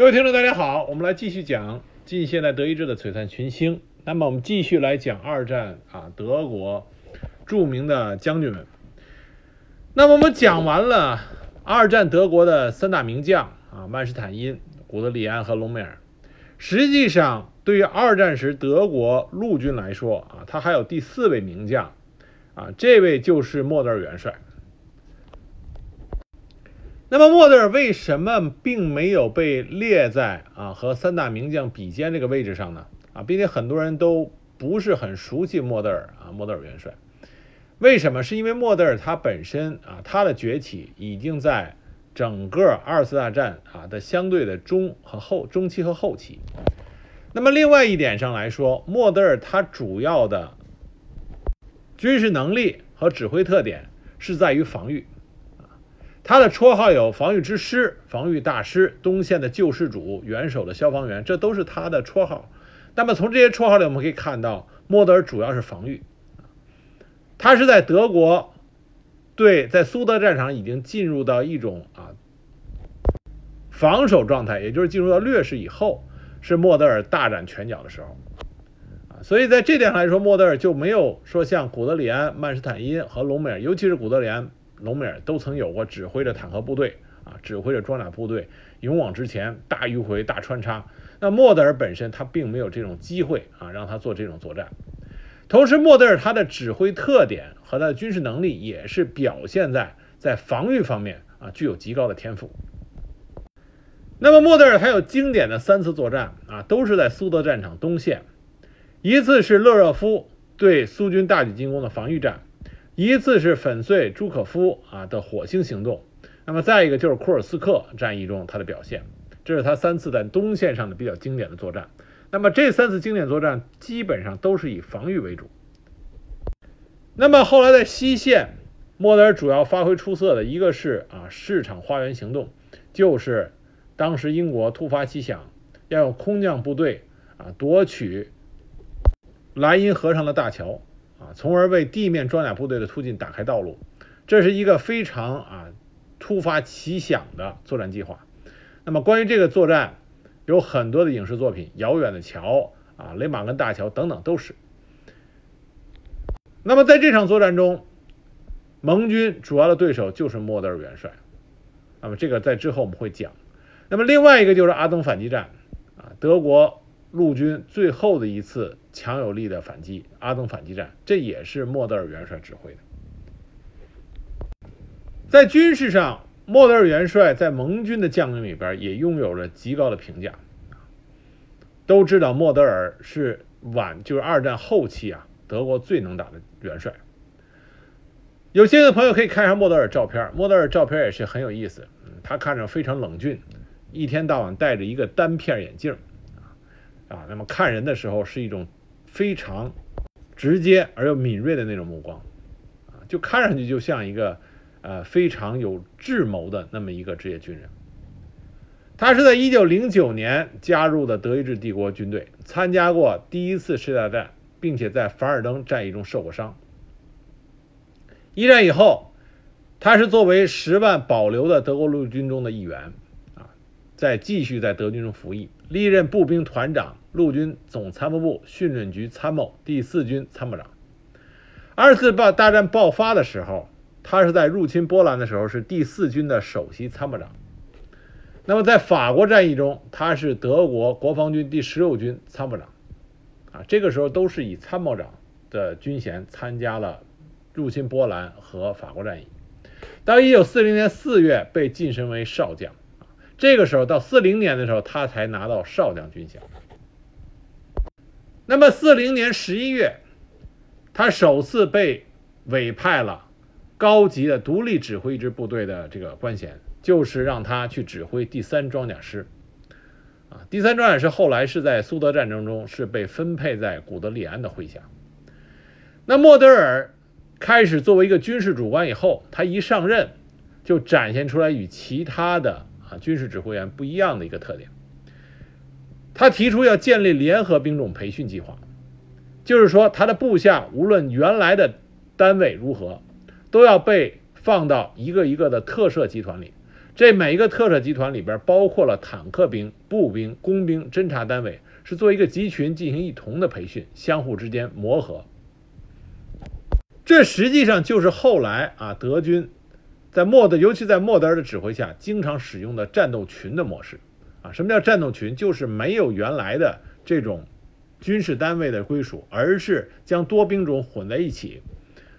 各位听众，大家好，我们来继续讲近现代德意志的璀璨群星。那么我们继续来讲二战啊，德国著名的将军们。那么我们讲完了二战德国的三大名将啊，曼施坦因、古德里安和隆美尔。实际上，对于二战时德国陆军来说啊，他还有第四位名将啊，这位就是莫德尔元帅。那么莫德尔为什么并没有被列在啊和三大名将比肩这个位置上呢？啊，并且很多人都不是很熟悉莫德尔啊，莫德尔元帅。为什么？是因为莫德尔他本身啊，他的崛起已经在整个二次大战啊的相对的中和后中期和后期。那么另外一点上来说，莫德尔他主要的军事能力和指挥特点是在于防御。他的绰号有“防御之师”“防御大师”“东线的救世主”“元首的消防员”，这都是他的绰号。那么从这些绰号里，我们可以看到，莫德尔主要是防御。他是在德国对在苏德战场已经进入到一种啊防守状态，也就是进入到劣势以后，是莫德尔大展拳脚的时候啊。所以在这点上来说，莫德尔就没有说像古德里安、曼施坦因和隆美尔，尤其是古德里安。隆美尔都曾有过指挥着坦克部队啊，指挥着装甲部队勇往直前，大迂回、大穿插。那莫德尔本身他并没有这种机会啊，让他做这种作战。同时，莫德尔他的指挥特点和他的军事能力也是表现在在防御方面啊，具有极高的天赋。那么，莫德尔他有经典的三次作战啊，都是在苏德战场东线，一次是勒热夫对苏军大举进攻的防御战。一次是粉碎朱可夫啊的火星行动，那么再一个就是库尔斯克战役中他的表现，这是他三次在东线上的比较经典的作战。那么这三次经典作战基本上都是以防御为主。那么后来在西线，莫德尔主要发挥出色的一个是啊市场花园行动，就是当时英国突发奇想，要用空降部队啊夺取莱茵河上的大桥。啊，从而为地面装甲部队的突进打开道路，这是一个非常啊突发奇想的作战计划。那么关于这个作战，有很多的影视作品，《遥远的桥》啊，《雷马根大桥》等等都是。那么在这场作战中，盟军主要的对手就是莫德尔元帅。那么这个在之后我们会讲。那么另外一个就是阿登反击战啊，德国。陆军最后的一次强有力的反击，阿登反击战，这也是莫德尔元帅指挥的。在军事上，莫德尔元帅在盟军的将领里边也拥有着极高的评价。都知道莫德尔是晚就是二战后期啊德国最能打的元帅。有兴趣的朋友可以看一下莫德尔照片，莫德尔照片也是很有意思。他看着非常冷峻，一天到晚戴着一个单片眼镜。啊，那么看人的时候是一种非常直接而又敏锐的那种目光，啊，就看上去就像一个呃非常有智谋的那么一个职业军人。他是在一九零九年加入的德意志帝国军队，参加过第一次世界大战，并且在凡尔登战役中受过伤。一战以后，他是作为十万保留的德国陆军中的一员，啊，在继续在德军中服役，历任步兵团长。陆军总参谋部训练局参谋，第四军参谋长。二次大大战爆发的时候，他是在入侵波兰的时候是第四军的首席参谋长。那么在法国战役中，他是德国国防军第十六军参谋长。啊，这个时候都是以参谋长的军衔参加了入侵波兰和法国战役。到一九四零年四月被晋升为少将。这个时候到四零年的时候，他才拿到少将军衔。那么，四零年十一月，他首次被委派了高级的独立指挥一支部队的这个官衔，就是让他去指挥第三装甲师。啊，第三装甲师后来是在苏德战争中是被分配在古德里安的麾下。那莫德尔开始作为一个军事主官以后，他一上任就展现出来与其他的啊军事指挥员不一样的一个特点。他提出要建立联合兵种培训计划，就是说，他的部下无论原来的单位如何，都要被放到一个一个的特设集团里。这每一个特设集团里边包括了坦克兵、步兵、工兵、侦察单位，是做一个集群进行一同的培训，相互之间磨合。这实际上就是后来啊德军在莫德，尤其在莫德尔的指挥下，经常使用的战斗群的模式。啊，什么叫战斗群？就是没有原来的这种军事单位的归属，而是将多兵种混在一起，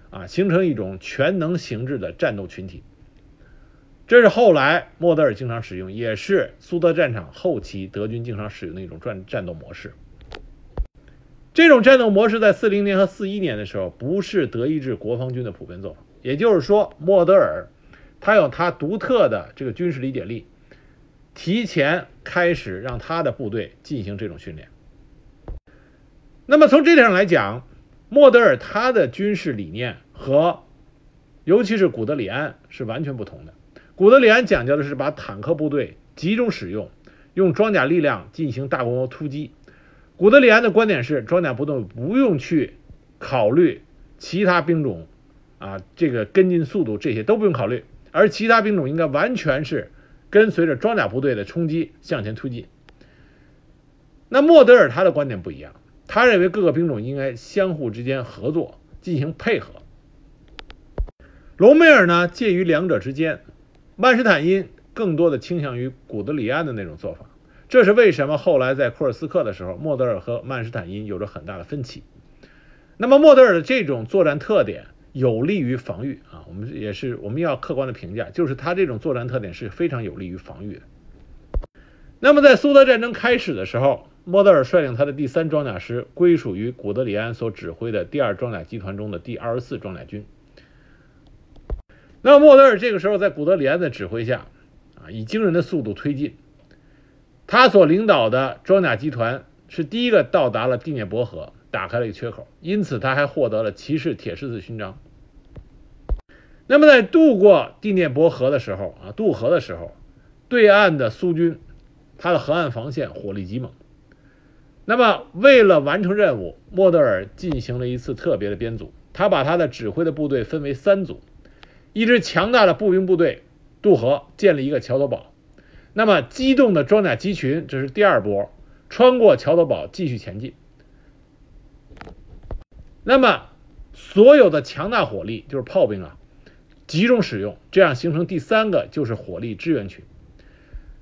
啊，形成一种全能形制的战斗群体。这是后来莫德尔经常使用，也是苏德战场后期德军经常使用的一种战战斗模式。这种战斗模式在四零年和四一年的时候，不是德意志国防军的普遍做法。也就是说，莫德尔他有他独特的这个军事理解力。提前开始让他的部队进行这种训练。那么从这点上来讲，莫德尔他的军事理念和，尤其是古德里安是完全不同的。古德里安讲究的是把坦克部队集中使用，用装甲力量进行大规模突击。古德里安的观点是，装甲部队不用去考虑其他兵种，啊，这个跟进速度这些都不用考虑，而其他兵种应该完全是。跟随着装甲部队的冲击向前推进。那莫德尔他的观点不一样，他认为各个兵种应该相互之间合作进行配合。隆美尔呢介于两者之间，曼施坦因更多的倾向于古德里安的那种做法。这是为什么后来在库尔斯克的时候，莫德尔和曼施坦因有着很大的分歧。那么莫德尔的这种作战特点。有利于防御啊，我们也是我们要客观的评价，就是他这种作战特点是非常有利于防御的。那么在苏德战争开始的时候，莫德尔率领他的第三装甲师归属于古德里安所指挥的第二装甲集团中的第二十四装甲军。那莫德尔这个时候在古德里安的指挥下，啊，以惊人的速度推进，他所领导的装甲集团是第一个到达了第聂伯河。打开了一个缺口，因此他还获得了骑士铁十字勋章。那么在渡过第聂伯河的时候啊，渡河的时候，对岸的苏军，他的河岸防线火力极猛。那么为了完成任务，莫德尔进行了一次特别的编组，他把他的指挥的部队分为三组，一支强大的步兵部队渡河建立一个桥头堡，那么机动的装甲机群这是第二波，穿过桥头堡继续前进。那么，所有的强大火力就是炮兵啊，集中使用，这样形成第三个就是火力支援群。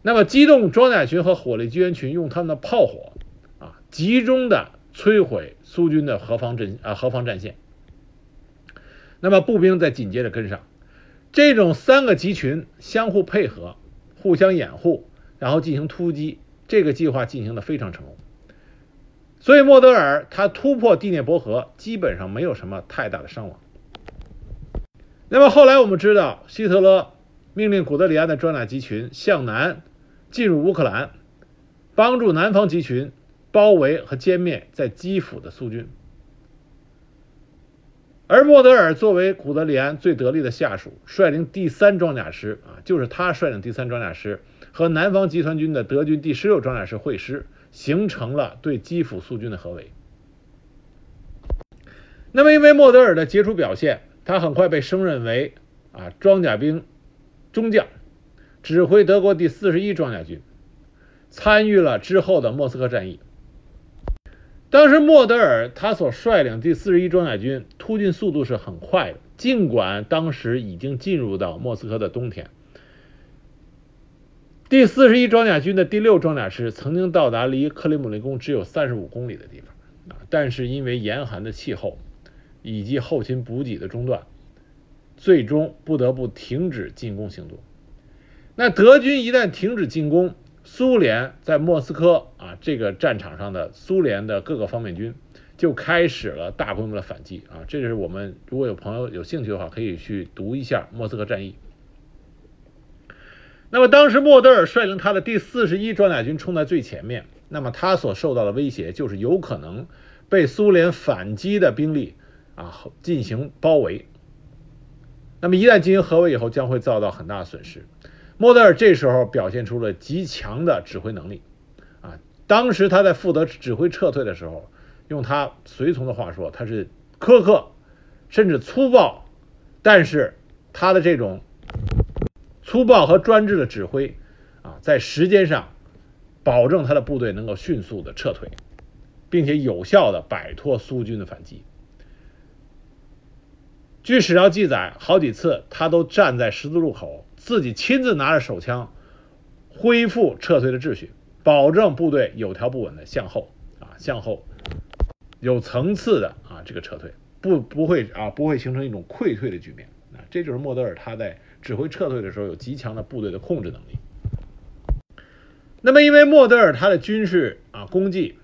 那么，机动装甲群和火力支援群用他们的炮火啊，集中的摧毁苏军的河防阵啊河防战线。那么，步兵再紧接着跟上，这种三个集群相互配合，互相掩护，然后进行突击，这个计划进行的非常成功。所以莫德尔他突破第聂伯河，基本上没有什么太大的伤亡。那么后来我们知道，希特勒命令古德里安的装甲集群向南进入乌克兰，帮助南方集群包围和歼灭在基辅的苏军。而莫德尔作为古德里安最得力的下属，率领第三装甲师啊，就是他率领第三装甲师和南方集团军的德军第十六装甲师会师。形成了对基辅苏军的合围。那么，因为莫德尔的杰出表现，他很快被升任为啊装甲兵中将，指挥德国第四十一装甲军，参与了之后的莫斯科战役。当时莫德尔他所率领第四十一装甲军突进速度是很快的，尽管当时已经进入到莫斯科的冬天。第四十一装甲军的第六装甲师曾经到达离克里姆林宫只有三十五公里的地方，啊，但是因为严寒的气候以及后勤补给的中断，最终不得不停止进攻行动。那德军一旦停止进攻，苏联在莫斯科啊这个战场上的苏联的各个方面军就开始了大规模的反击啊，这是我们如果有朋友有兴趣的话，可以去读一下莫斯科战役。那么当时莫德尔率领他的第四十一装甲军冲在最前面，那么他所受到的威胁就是有可能被苏联反击的兵力啊进行包围。那么一旦进行合围以后，将会遭到很大损失。莫德尔这时候表现出了极强的指挥能力啊！当时他在负责指挥撤退的时候，用他随从的话说，他是苛刻甚至粗暴，但是他的这种。粗暴和专制的指挥，啊，在时间上保证他的部队能够迅速的撤退，并且有效的摆脱苏军的反击。据史料记载，好几次他都站在十字路口，自己亲自拿着手枪，恢复撤退的秩序，保证部队有条不紊的向后啊，向后有层次的啊这个撤退，不不会啊不会形成一种溃退的局面啊，这就是莫德尔他在。指挥撤退的时候有极强的部队的控制能力。那么，因为莫德尔他的军事啊功绩，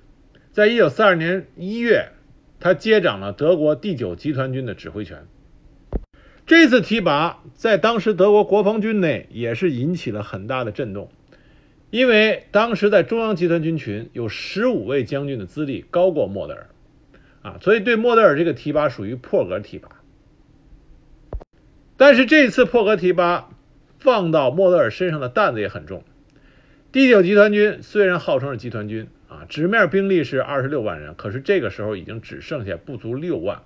在一九四二年一月，他接掌了德国第九集团军的指挥权。这次提拔在当时德国国防军内也是引起了很大的震动，因为当时在中央集团军群有十五位将军的资历高过莫德尔，啊，所以对莫德尔这个提拔属于破格提拔。但是这次破格提拔放到莫德尔身上的担子也很重。第九集团军虽然号称是集团军啊，纸面兵力是二十六万人，可是这个时候已经只剩下不足六万。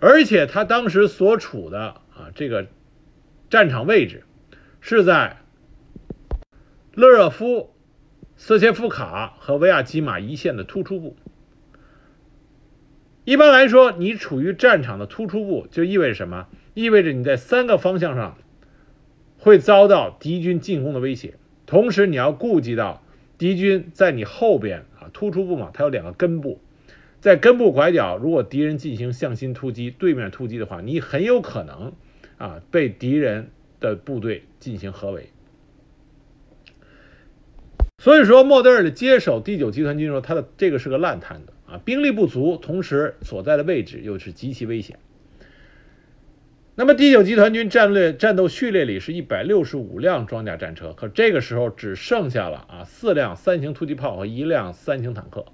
而且他当时所处的啊这个战场位置是在勒热夫、斯切夫卡和维亚基马一线的突出部。一般来说，你处于战场的突出部，就意味着什么？意味着你在三个方向上会遭到敌军进攻的威胁，同时你要顾及到敌军在你后边啊，突出部嘛，它有两个根部，在根部拐角，如果敌人进行向心突击、对面突击的话，你很有可能啊被敌人的部队进行合围。所以说，莫德尔的接手第九集团军的时候，他的这个是个烂摊子啊，兵力不足，同时所在的位置又是极其危险。那么第九集团军战略战斗序列里是一百六十五辆装甲战车，可这个时候只剩下了啊四辆三型突击炮和一辆三型坦克。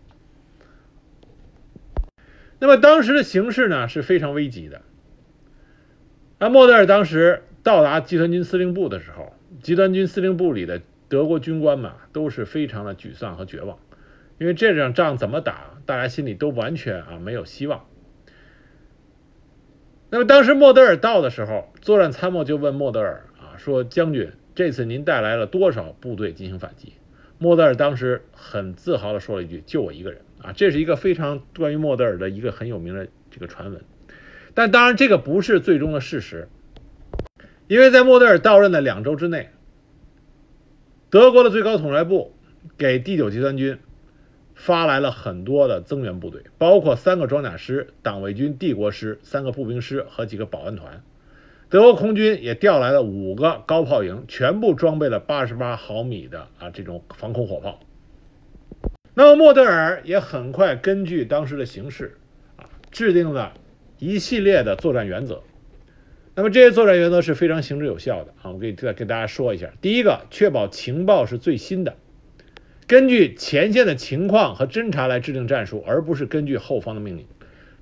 那么当时的形势呢是非常危急的。那莫德尔当时到达集团军司令部的时候，集团军司令部里的德国军官们都是非常的沮丧和绝望，因为这场仗怎么打，大家心里都完全啊没有希望。那么当时莫德尔到的时候，作战参谋就问莫德尔啊，说：“将军，这次您带来了多少部队进行反击？”莫德尔当时很自豪地说了一句：“就我一个人啊！”这是一个非常关于莫德尔的一个很有名的这个传闻。但当然，这个不是最终的事实，因为在莫德尔到任的两周之内，德国的最高统帅部给第九集团军。发来了很多的增援部队，包括三个装甲师、党卫军帝国师、三个步兵师和几个保安团。德国空军也调来了五个高炮营，全部装备了八十八毫米的啊这种防空火炮。那么莫德尔也很快根据当时的形势啊，制定了一系列的作战原则。那么这些作战原则是非常行之有效的啊，我给再跟大家说一下。第一个，确保情报是最新的。根据前线的情况和侦察来制定战术，而不是根据后方的命令，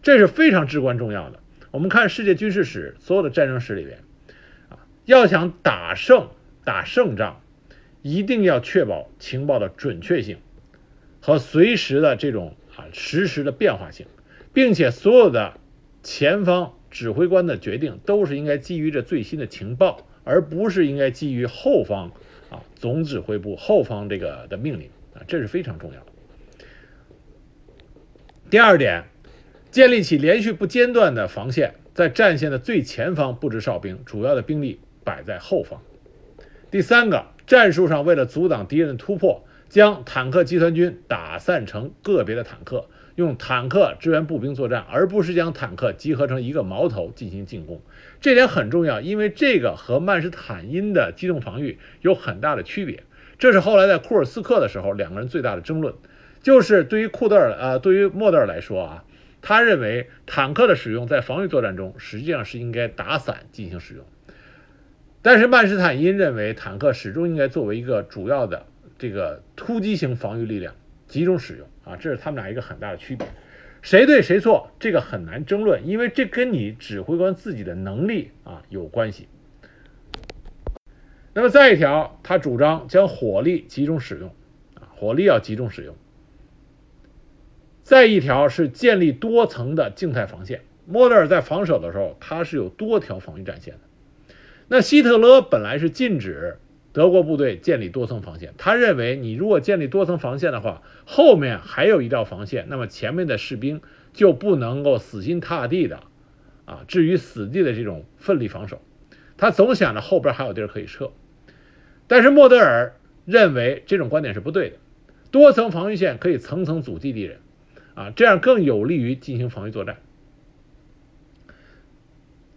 这是非常至关重要的。我们看世界军事史所有的战争史里边，啊，要想打胜打胜仗，一定要确保情报的准确性和随时的这种啊实时的变化性，并且所有的前方指挥官的决定都是应该基于这最新的情报，而不是应该基于后方。啊，总指挥部后方这个的命令啊，这是非常重要的。第二点，建立起连续不间断的防线，在战线的最前方布置哨兵，主要的兵力摆在后方。第三个，战术上为了阻挡敌人的突破，将坦克集团军打散成个别的坦克。用坦克支援步兵作战，而不是将坦克集合成一个矛头进行进攻，这点很重要，因为这个和曼施坦因的机动防御有很大的区别。这是后来在库尔斯克的时候两个人最大的争论，就是对于库德尔呃，对于莫德尔来说啊，他认为坦克的使用在防御作战中实际上是应该打散进行使用，但是曼施坦因认为坦克始终应该作为一个主要的这个突击型防御力量集中使用。啊，这是他们俩一个很大的区别，谁对谁错，这个很难争论，因为这跟你指挥官自己的能力啊有关系。那么再一条，他主张将火力集中使用，啊，火力要集中使用。再一条是建立多层的静态防线。莫德尔在防守的时候，他是有多条防御战线的。那希特勒本来是禁止德国部队建立多层防线，他认为你如果建立多层防线的话，后面还有一道防线，那么前面的士兵就不能够死心塌地的啊置于死地的这种奋力防守。他总想着后边还有地儿可以撤，但是莫德尔认为这种观点是不对的，多层防御线可以层层阻击敌人，啊，这样更有利于进行防御作战。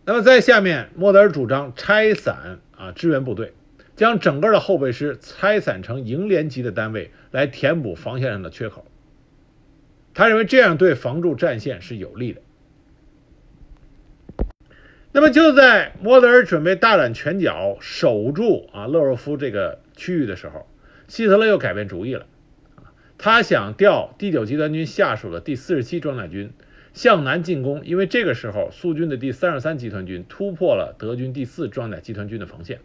那么在下面，莫德尔主张拆散啊支援部队，将整个的后备师拆散成营连级的单位来填补防线上的缺口。他认为这样对防住战线是有利的。那么就在莫德尔准备大展拳脚守住啊勒若夫这个区域的时候，希特勒又改变主意了，他想调第九集团军下属的第四十七装甲军。向南进攻，因为这个时候苏军的第三十三集团军突破了德军第四装甲集团军的防线。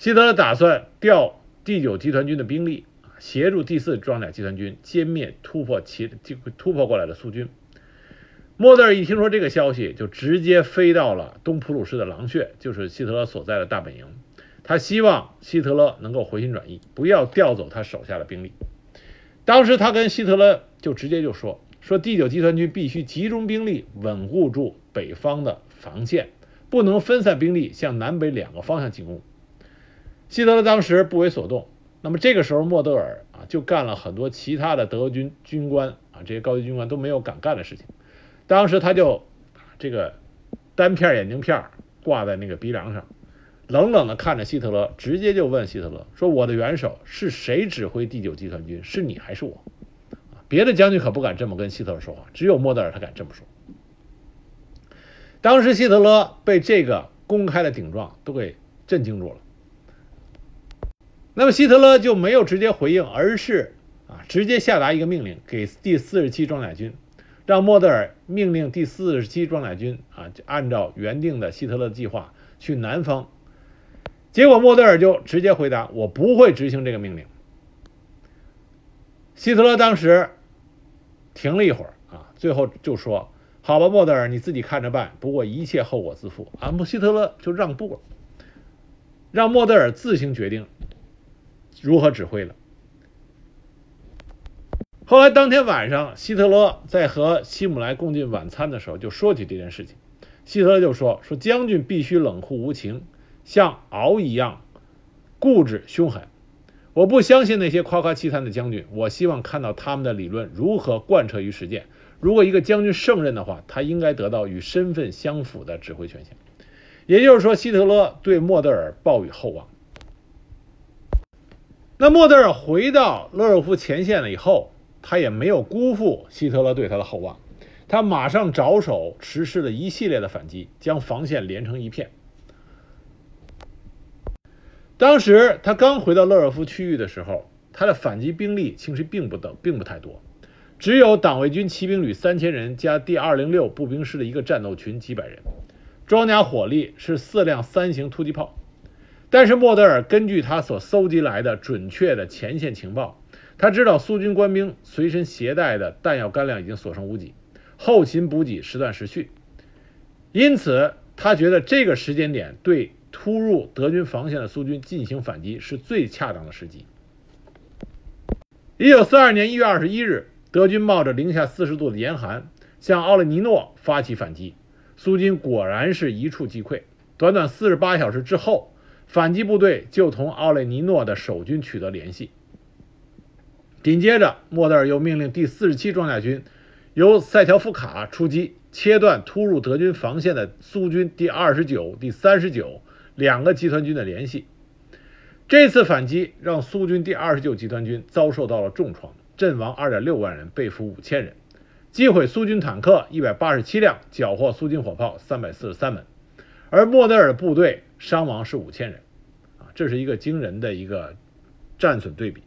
希特勒打算调第九集团军的兵力协助第四装甲集团军歼灭突破其突破过来的苏军。莫德尔一听说这个消息，就直接飞到了东普鲁士的狼穴，就是希特勒所在的大本营。他希望希特勒能够回心转意，不要调走他手下的兵力。当时他跟希特勒就直接就说。说第九集团军必须集中兵力稳固住北方的防线，不能分散兵力向南北两个方向进攻。希特勒当时不为所动。那么这个时候，莫德尔啊就干了很多其他的德军军官啊这些高级军官都没有敢干的事情。当时他就这个单片眼镜片挂在那个鼻梁上，冷冷地看着希特勒，直接就问希特勒说：“我的元首是谁指挥第九集团军？是你还是我？”别的将军可不敢这么跟希特勒说话，只有莫德尔他敢这么说。当时希特勒被这个公开的顶撞都给震惊住了。那么希特勒就没有直接回应，而是啊直接下达一个命令给第四十七装甲军，让莫德尔命令第四十七装甲军啊按照原定的希特勒计划去南方。结果莫德尔就直接回答：“我不会执行这个命令。”希特勒当时。停了一会儿啊，最后就说：“好吧，莫德尔，你自己看着办。不过一切后果自负。”啊，姆希特勒就让步了，让莫德尔自行决定如何指挥了。后来当天晚上，希特勒在和希姆莱共进晚餐的时候，就说起这件事情。希特勒就说：“说将军必须冷酷无情，像獒一样固执凶狠。”我不相信那些夸夸其谈的将军，我希望看到他们的理论如何贯彻于实践。如果一个将军胜任的话，他应该得到与身份相符的指挥权限。也就是说，希特勒对莫德尔抱以厚望。那莫德尔回到勒尔夫前线了以后，他也没有辜负希特勒对他的厚望，他马上着手实施了一系列的反击，将防线连成一片。当时他刚回到勒尔夫区域的时候，他的反击兵力其实并不等，并不太多，只有党卫军骑兵旅三千人加第二零六步兵师的一个战斗群几百人，装甲火力是四辆三型突击炮。但是莫德尔根据他所搜集来的准确的前线情报，他知道苏军官兵随身携带的弹药干粮已经所剩无几，后勤补给时断时续，因此他觉得这个时间点对。突入德军防线的苏军进行反击是最恰当的时机。一九四二年一月二十一日，德军冒着零下四十度的严寒向奥列尼诺发起反击，苏军果然是一触即溃。短短四十八小时之后，反击部队就同奥雷尼诺的守军取得联系。紧接着，莫德尔又命令第四十七装甲军由塞条夫卡出击，切断突入德军防线的苏军第二十九、第三十九。两个集团军的联系，这次反击让苏军第二十九集团军遭受到了重创，阵亡二点六万人，被俘五千人，击毁苏军坦克一百八十七辆，缴获苏军火炮三百四十三门，而莫德尔部队伤亡是五千人，啊，这是一个惊人的一个战损对比。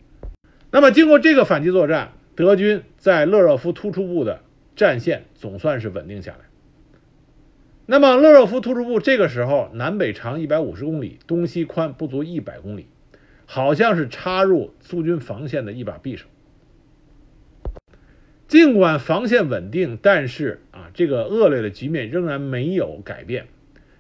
那么，经过这个反击作战，德军在勒热夫突出部的战线总算是稳定下来。那么勒热夫突出部这个时候南北长一百五十公里，东西宽不足一百公里，好像是插入苏军防线的一把匕首。尽管防线稳定，但是啊，这个恶劣的局面仍然没有改变。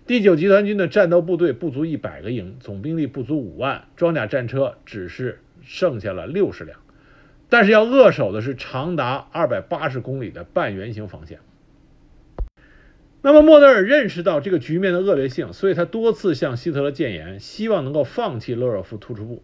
第九集团军的战斗部队不足一百个营，总兵力不足五万，装甲战车只是剩下了六十辆，但是要扼守的是长达二百八十公里的半圆形防线。那么莫德尔认识到这个局面的恶劣性，所以他多次向希特勒谏言，希望能够放弃勒尔夫突出部。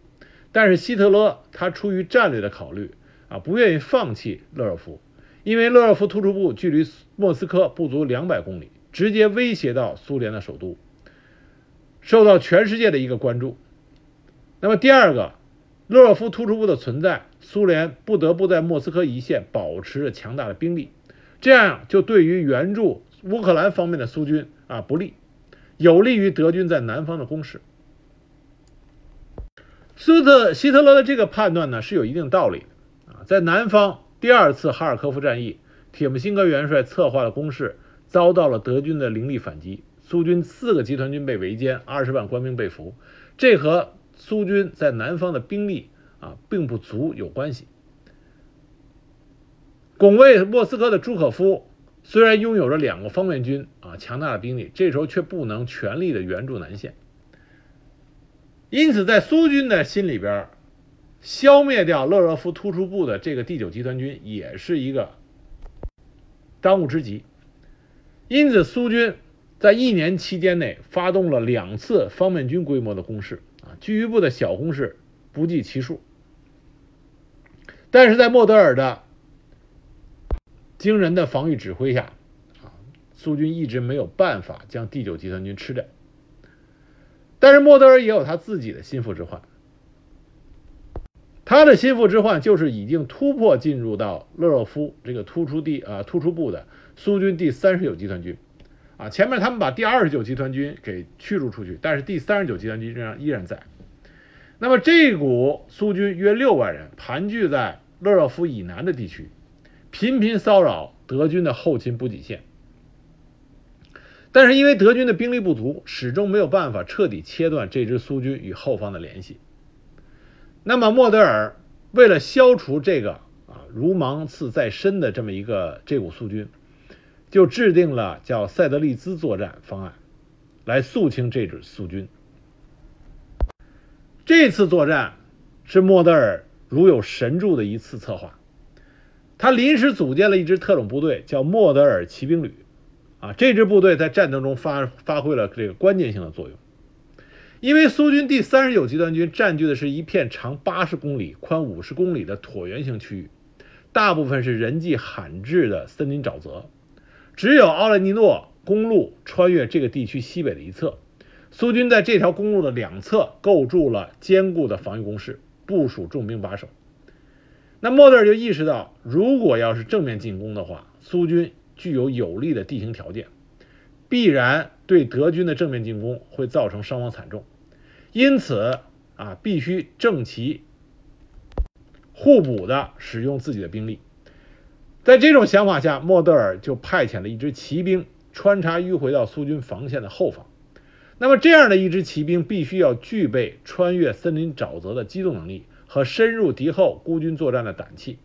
但是希特勒他出于战略的考虑啊，不愿意放弃勒尔夫，因为勒尔夫突出部距离莫斯科不足两百公里。直接威胁到苏联的首都，受到全世界的一个关注。那么第二个，勒尔夫突出部的存在，苏联不得不在莫斯科一线保持着强大的兵力，这样就对于援助乌克兰方面的苏军啊不利，有利于德军在南方的攻势。苏特希特勒的这个判断呢是有一定道理的啊，在南方第二次哈尔科夫战役，铁木辛哥元帅策划的攻势。遭到了德军的凌厉反击，苏军四个集团军被围歼，二十万官兵被俘。这和苏军在南方的兵力啊并不足有关系。拱卫莫斯科的朱可夫虽然拥有着两个方面军啊强大的兵力，这时候却不能全力的援助南线。因此，在苏军的心里边，消灭掉勒热夫突出部的这个第九集团军也是一个当务之急。因此，苏军在一年期间内发动了两次方面军规模的攻势，啊，局部的小攻势不计其数。但是在莫德尔的惊人的防御指挥下，啊，苏军一直没有办法将第九集团军吃掉。但是莫德尔也有他自己的心腹之患，他的心腹之患就是已经突破进入到勒洛夫这个突出地啊突出部的。苏军第三十九集团军，啊，前面他们把第二十九集团军给驱逐出去，但是第三十九集团军仍然依然在。那么这股苏军约六万人盘踞在勒热夫以南的地区，频频骚扰德军的后勤补给线。但是因为德军的兵力不足，始终没有办法彻底切断这支苏军与后方的联系。那么莫德尔为了消除这个啊如芒刺在身的这么一个这股苏军。就制定了叫塞德利兹作战方案，来肃清这支苏军。这次作战是莫德尔如有神助的一次策划，他临时组建了一支特种部队，叫莫德尔骑兵旅。啊，这支部队在战争中发发挥了这个关键性的作用，因为苏军第三十九集团军占据的是一片长八十公里、宽五十公里的椭圆形区域，大部分是人迹罕至的森林沼泽。只有奥列尼诺公路穿越这个地区西北的一侧，苏军在这条公路的两侧构筑了坚固的防御工事，部署重兵把守。那莫德尔就意识到，如果要是正面进攻的话，苏军具有有利的地形条件，必然对德军的正面进攻会造成伤亡惨重，因此啊，必须正其互补的使用自己的兵力。在这种想法下，莫德尔就派遣了一支骑兵穿插迂回到苏军防线的后方。那么，这样的一支骑兵必须要具备穿越森林沼泽的机动能力和深入敌后孤军作战的胆气。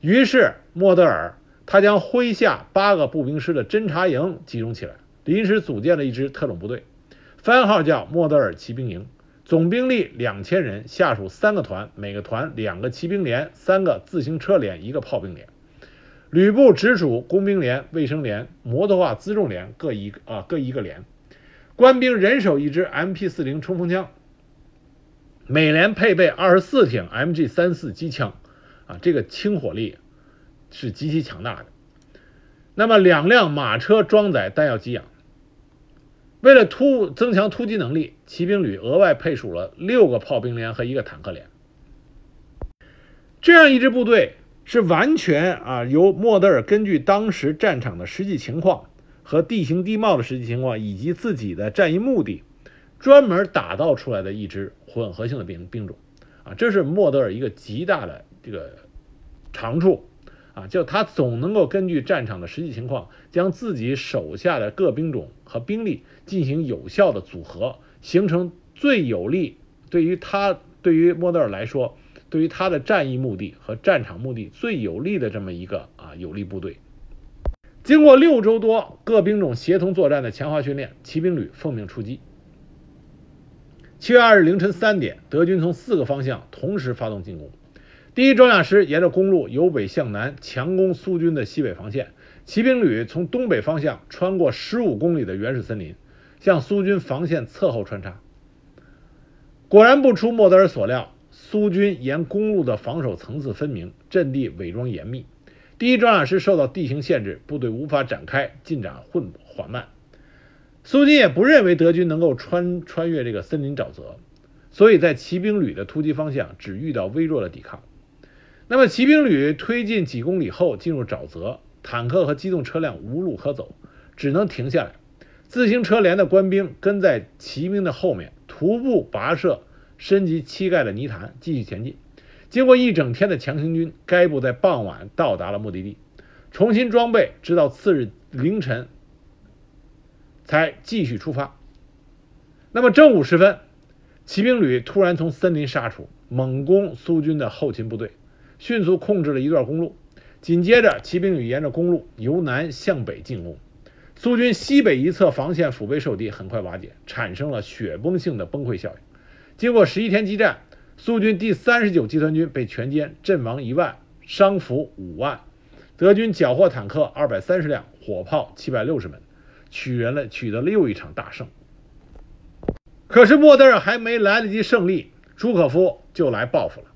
于是，莫德尔他将麾下八个步兵师的侦察营集中起来，临时组建了一支特种部队，番号叫莫德尔骑兵营，总兵力两千人，下属三个团，每个团两个骑兵连、三个自行车连、一个炮兵连。旅部直属工兵连、卫生连、摩托化辎重连各一啊，各一个连。官兵人手一支 MP40 冲锋枪，每连配备二十四挺 MG34 机枪，啊，这个轻火力是极其强大的。那么两辆马车装载弹药给养。为了突增强突击能力，骑兵旅额外配属了六个炮兵连和一个坦克连。这样一支部队。是完全啊，由莫德尔根据当时战场的实际情况和地形地貌的实际情况，以及自己的战役目的，专门打造出来的一支混合性的兵兵种，啊，这是莫德尔一个极大的这个长处，啊，就他总能够根据战场的实际情况，将自己手下的各兵种和兵力进行有效的组合，形成最有利对于他对于莫德尔来说。对于他的战役目的和战场目的最有利的这么一个啊有力部队，经过六周多各兵种协同作战的强化训练，骑兵旅奉命出击。七月二日凌晨三点，德军从四个方向同时发动进攻。第一装甲师沿着公路由北向南强攻苏军的西北防线，骑兵旅从东北方向穿过十五公里的原始森林，向苏军防线侧后穿插。果然不出莫德尔所料，苏军沿公路的防守层次分明，阵地伪装严密。第一装甲师受到地形限制，部队无法展开，进展混缓慢。苏军也不认为德军能够穿穿越这个森林沼泽，所以在骑兵旅的突击方向只遇到微弱的抵抗。那么骑兵旅推进几公里后进入沼泽，坦克和机动车辆无路可走，只能停下来。自行车连的官兵跟在骑兵的后面，徒步跋涉深及膝盖的泥潭，继续前进。经过一整天的强行军，该部在傍晚到达了目的地，重新装备，直到次日凌晨才继续出发。那么正午时分，骑兵旅突然从森林杀出，猛攻苏军的后勤部队。迅速控制了一段公路，紧接着骑兵旅沿着公路由南向北进攻，苏军西北一侧防线腹背受敌，很快瓦解，产生了雪崩性的崩溃效应。经过十一天激战，苏军第三十九集团军被全歼，阵亡一万，伤俘五万，德军缴获坦克二百三十辆，火炮七百六十门，取人了取得了又一场大胜。可是莫德尔还没来得及胜利，朱可夫就来报复了。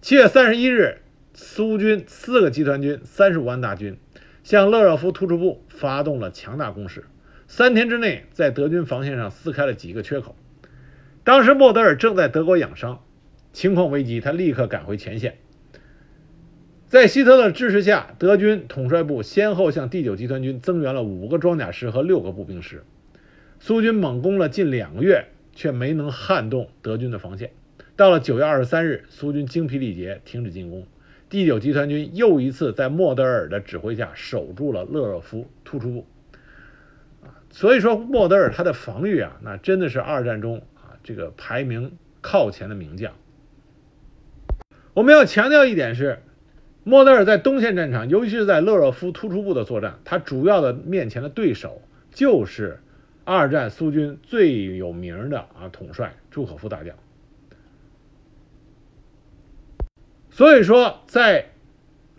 七月三十一日，苏军四个集团军三十五万大军向勒热夫突出部发动了强大攻势，三天之内在德军防线上撕开了几个缺口。当时莫德尔正在德国养伤，情况危急，他立刻赶回前线。在希特勒支持下，德军统帅部先后向第九集团军增援了五个装甲师和六个步兵师。苏军猛攻了近两个月，却没能撼动德军的防线。到了九月二十三日，苏军精疲力竭，停止进攻。第九集团军又一次在莫德尔的指挥下守住了勒热夫突出部。所以说莫德尔他的防御啊，那真的是二战中这个排名靠前的名将。我们要强调一点是，莫德尔在东线战场，尤其是在勒热夫突出部的作战，他主要的面前的对手就是二战苏军最有名的啊统帅朱可夫大将。所以说，在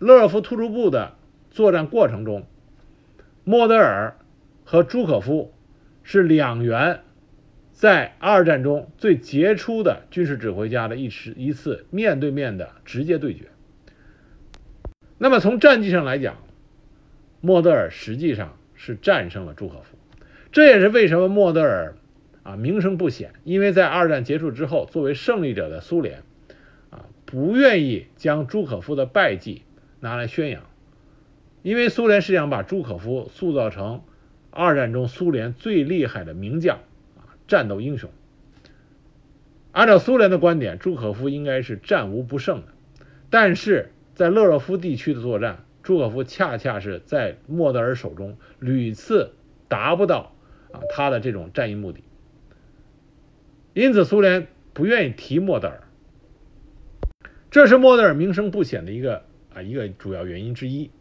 勒热夫突出部的作战过程中，莫德尔和朱可夫是两员在二战中最杰出的军事指挥家的一次一次面对面的直接对决。那么从战绩上来讲，莫德尔实际上是战胜了朱可夫，这也是为什么莫德尔啊名声不显，因为在二战结束之后，作为胜利者的苏联啊。不愿意将朱可夫的败绩拿来宣扬，因为苏联是想把朱可夫塑造成二战中苏联最厉害的名将，战斗英雄。按照苏联的观点，朱可夫应该是战无不胜的，但是在勒热夫地区的作战，朱可夫恰恰是在莫德尔手中屡次达不到啊他的这种战役目的，因此苏联不愿意提莫德尔。这是莫德尔名声不显的一个啊一个主要原因之一。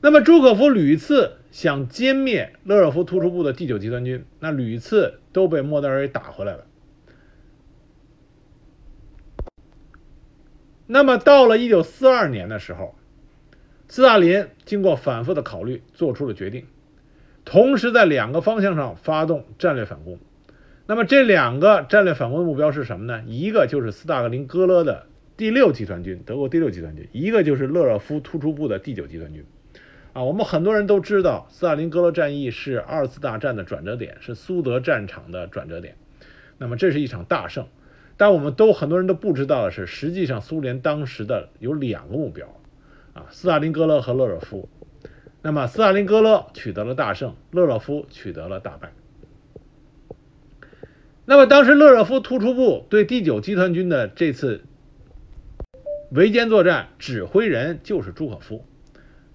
那么朱可夫屡次想歼灭勒热夫突出部的第九集团军，那屡次都被莫德尔给打回来了。那么到了一九四二年的时候，斯大林经过反复的考虑，做出了决定，同时在两个方向上发动战略反攻。那么这两个战略反攻的目标是什么呢？一个就是斯大林格勒的第六集团军，德国第六集团军；一个就是勒热夫突出部的第九集团军。啊，我们很多人都知道，斯大林格勒战役是二次大战的转折点，是苏德战场的转折点。那么这是一场大胜，但我们都很多人都不知道的是，实际上苏联当时的有两个目标，啊，斯大林格勒和勒热夫。那么斯大林格勒取得了大胜，勒热夫取得了大败。那么，当时勒热夫突出部对第九集团军的这次围歼作战，指挥人就是朱可夫。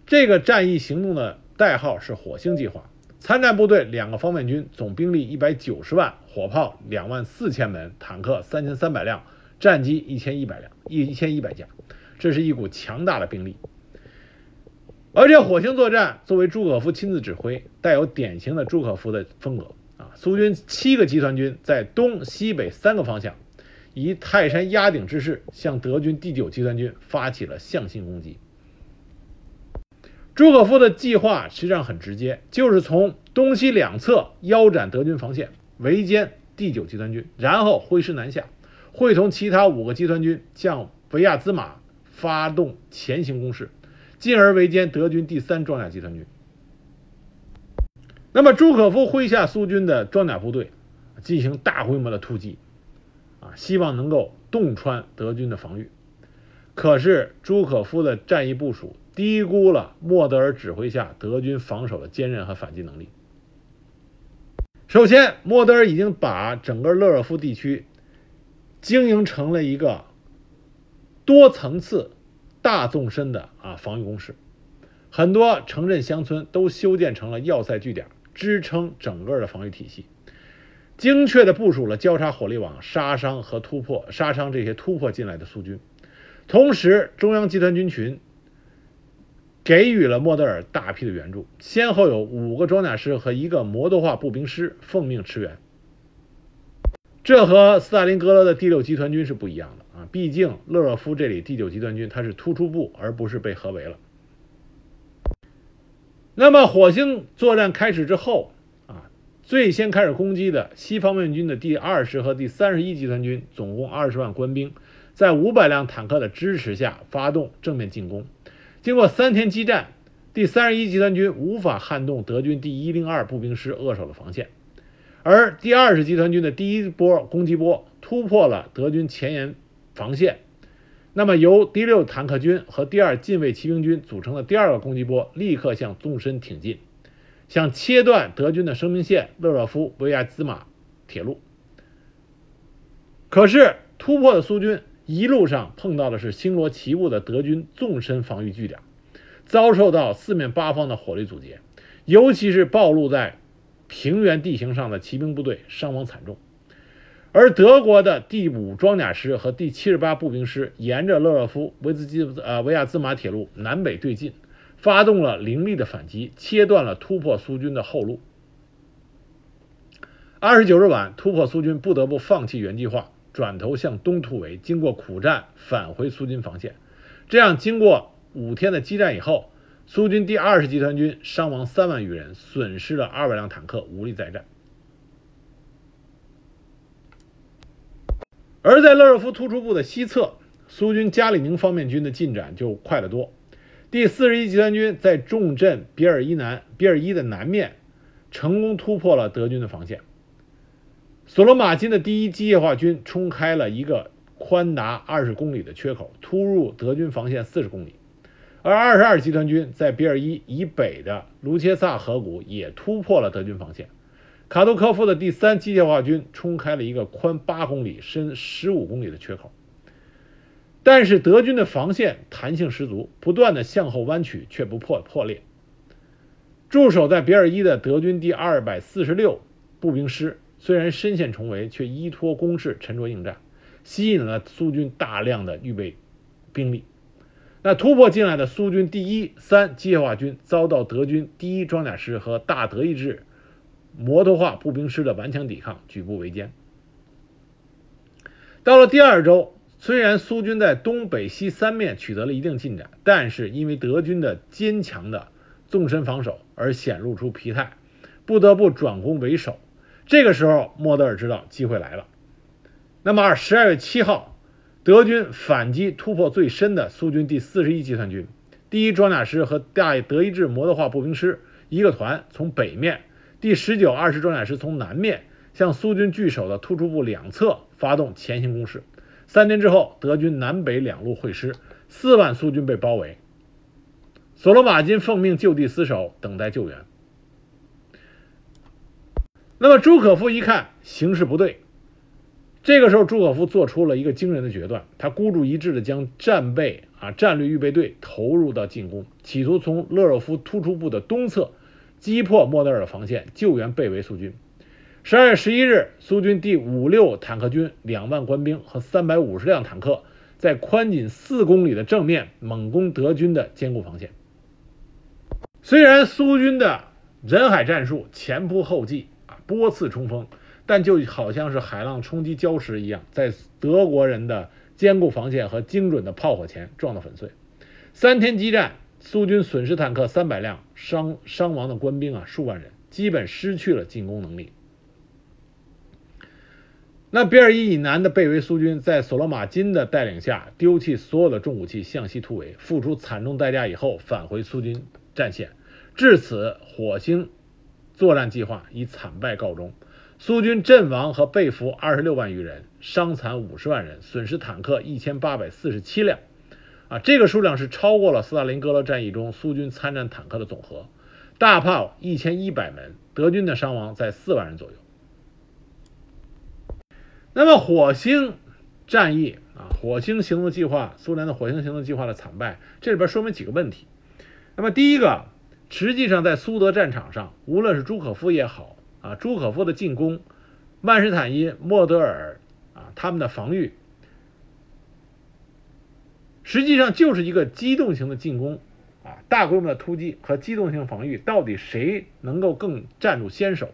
这个战役行动的代号是“火星计划”。参战部队两个方面军，总兵力一百九十万，火炮两万四千门，坦克三千三百辆，战机一千一百辆，一一千一百架。这是一股强大的兵力。而且火星作战作为朱可夫亲自指挥，带有典型的朱可夫的风格啊。苏军七个集团军在东西北三个方向，以泰山压顶之势向德军第九集团军发起了向心攻击。朱可夫的计划实际上很直接，就是从东西两侧腰斩德军防线，围歼第九集团军，然后挥师南下，会同其他五个集团军向维亚兹马发动前行攻势。进而围歼德军第三装甲集团军。那么朱可夫麾下苏军的装甲部队进行大规模的突击，啊，希望能够洞穿德军的防御。可是朱可夫的战役部署低估了莫德尔指挥下德军防守的坚韧和反击能力。首先，莫德尔已经把整个勒尔夫地区经营成了一个多层次。大纵深的啊防御工事，很多城镇乡村都修建成了要塞据点，支撑整个的防御体系。精确的部署了交叉火力网，杀伤和突破杀伤这些突破进来的苏军。同时，中央集团军群给予了莫德尔大批的援助，先后有五个装甲师和一个摩托化步兵师奉命驰援。这和斯大林格勒的第六集团军是不一样的。啊，毕竟勒若夫这里第九集团军他是突出部，而不是被合围了。那么火星作战开始之后啊，最先开始攻击的西方面军的第二十和第三十一集团军，总共二十万官兵，在五百辆坦克的支持下发动正面进攻。经过三天激战，第三十一集团军无法撼动德军第一零二步兵师扼守的防线，而第二十集团军的第一波攻击波突破了德军前沿。防线，那么由第六坦克军和第二近卫骑兵军组成的第二个攻击波，立刻向纵深挺进，想切断德军的生命线——勒热夫维亚兹马铁路。可是突破的苏军一路上碰到的是星罗棋布的德军纵深防御据点，遭受到四面八方的火力阻截，尤其是暴露在平原地形上的骑兵部队伤亡惨重。而德国的第五装甲师和第七十八步兵师沿着勒热夫维兹基呃维亚兹马铁路南北对进，发动了凌厉的反击，切断了突破苏军的后路。二十九日晚，突破苏军不得不放弃原计划，转头向东突围，经过苦战返回苏军防线。这样，经过五天的激战以后，苏军第二十集团军伤亡三万余人，损失了二百辆坦克，无力再战。而在勒热夫突出部的西侧，苏军加里宁方面军的进展就快得多。第四十一集团军在重镇比尔伊南、比尔伊的南面，成功突破了德军的防线。索罗马金的第一机械化军冲开了一个宽达二十公里的缺口，突入德军防线四十公里。而二十二集团军在比尔伊以北的卢切萨河谷也突破了德军防线。卡杜科夫的第三机械化军冲开了一个宽八公里、深十五公里的缺口，但是德军的防线弹性十足，不断的向后弯曲却不破破裂。驻守在比尔伊的德军第二百四十六步兵师虽然深陷重围，却依托攻势沉着应战，吸引了苏军大量的预备兵力。那突破进来的苏军第一、三机械化军遭到德军第一装甲师和大德意志。摩托化步兵师的顽强抵抗，举步维艰。到了第二周，虽然苏军在东北西三面取得了一定进展，但是因为德军的坚强的纵深防守而显露出疲态，不得不转攻为守。这个时候，莫德尔知道机会来了。那么，十二月七号，德军反击突破最深的苏军第四十一集团军，第一装甲师和大德意志摩托化步兵师一个团从北面。第十九、二十装甲师从南面向苏军据守的突出部两侧发动前行攻势。三天之后，德军南北两路会师，四万苏军被包围。索罗马金奉命就地死守，等待救援。那么朱可夫一看形势不对，这个时候朱可夫做出了一个惊人的决断，他孤注一掷的将战备啊战略预备队投入到进攻，企图从勒若夫突出部的东侧。击破莫德尔防线，救援被围苏军。十二月十一日，苏军第五六坦克军两万官兵和三百五十辆坦克，在宽仅四公里的正面猛攻德军的坚固防线。虽然苏军的人海战术前仆后继，多次冲锋，但就好像是海浪冲击礁石一样，在德国人的坚固防线和精准的炮火前撞得粉碎。三天激战，苏军损失坦克三百辆，伤伤亡的官兵啊数万人，基本失去了进攻能力。那比尔伊以南的被围苏军在索罗马金的带领下，丢弃所有的重武器，向西突围，付出惨重代价以后，返回苏军战线。至此，火星作战计划以惨败告终。苏军阵亡和被俘二十六万余人，伤残五十万人，损失坦克一千八百四十七辆。啊，这个数量是超过了斯大林格勒战役中苏军参战坦克的总和。大炮一千一百门，德军的伤亡在四万人左右。那么火星战役啊，火星行动计划，苏联的火星行动计划的惨败，这里边说明几个问题。那么第一个，实际上在苏德战场上，无论是朱可夫也好啊，朱可夫的进攻，曼施坦因、莫德尔啊，他们的防御，实际上就是一个机动型的进攻啊，大规模的突击和机动性防御，到底谁能够更占住先手？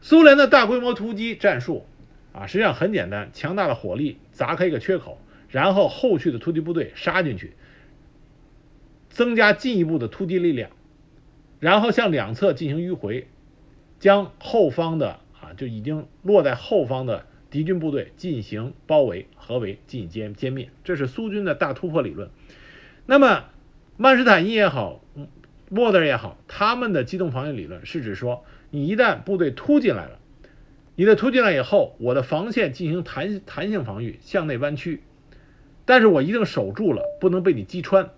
苏联的大规模突击战术啊，实际上很简单，强大的火力砸开一个缺口，然后后续的突击部队杀进去，增加进一步的突击力量，然后向两侧进行迂回，将后方的啊就已经落在后方的敌军部队进行包围、合围、进歼歼灭，这是苏军的大突破理论。那么曼施坦因也好，莫德尔也好，他们的机动防御理论是指说。你一旦部队突进来了，你的突进来以后，我的防线进行弹弹性防御，向内弯曲，但是我一定守住了，不能被你击穿。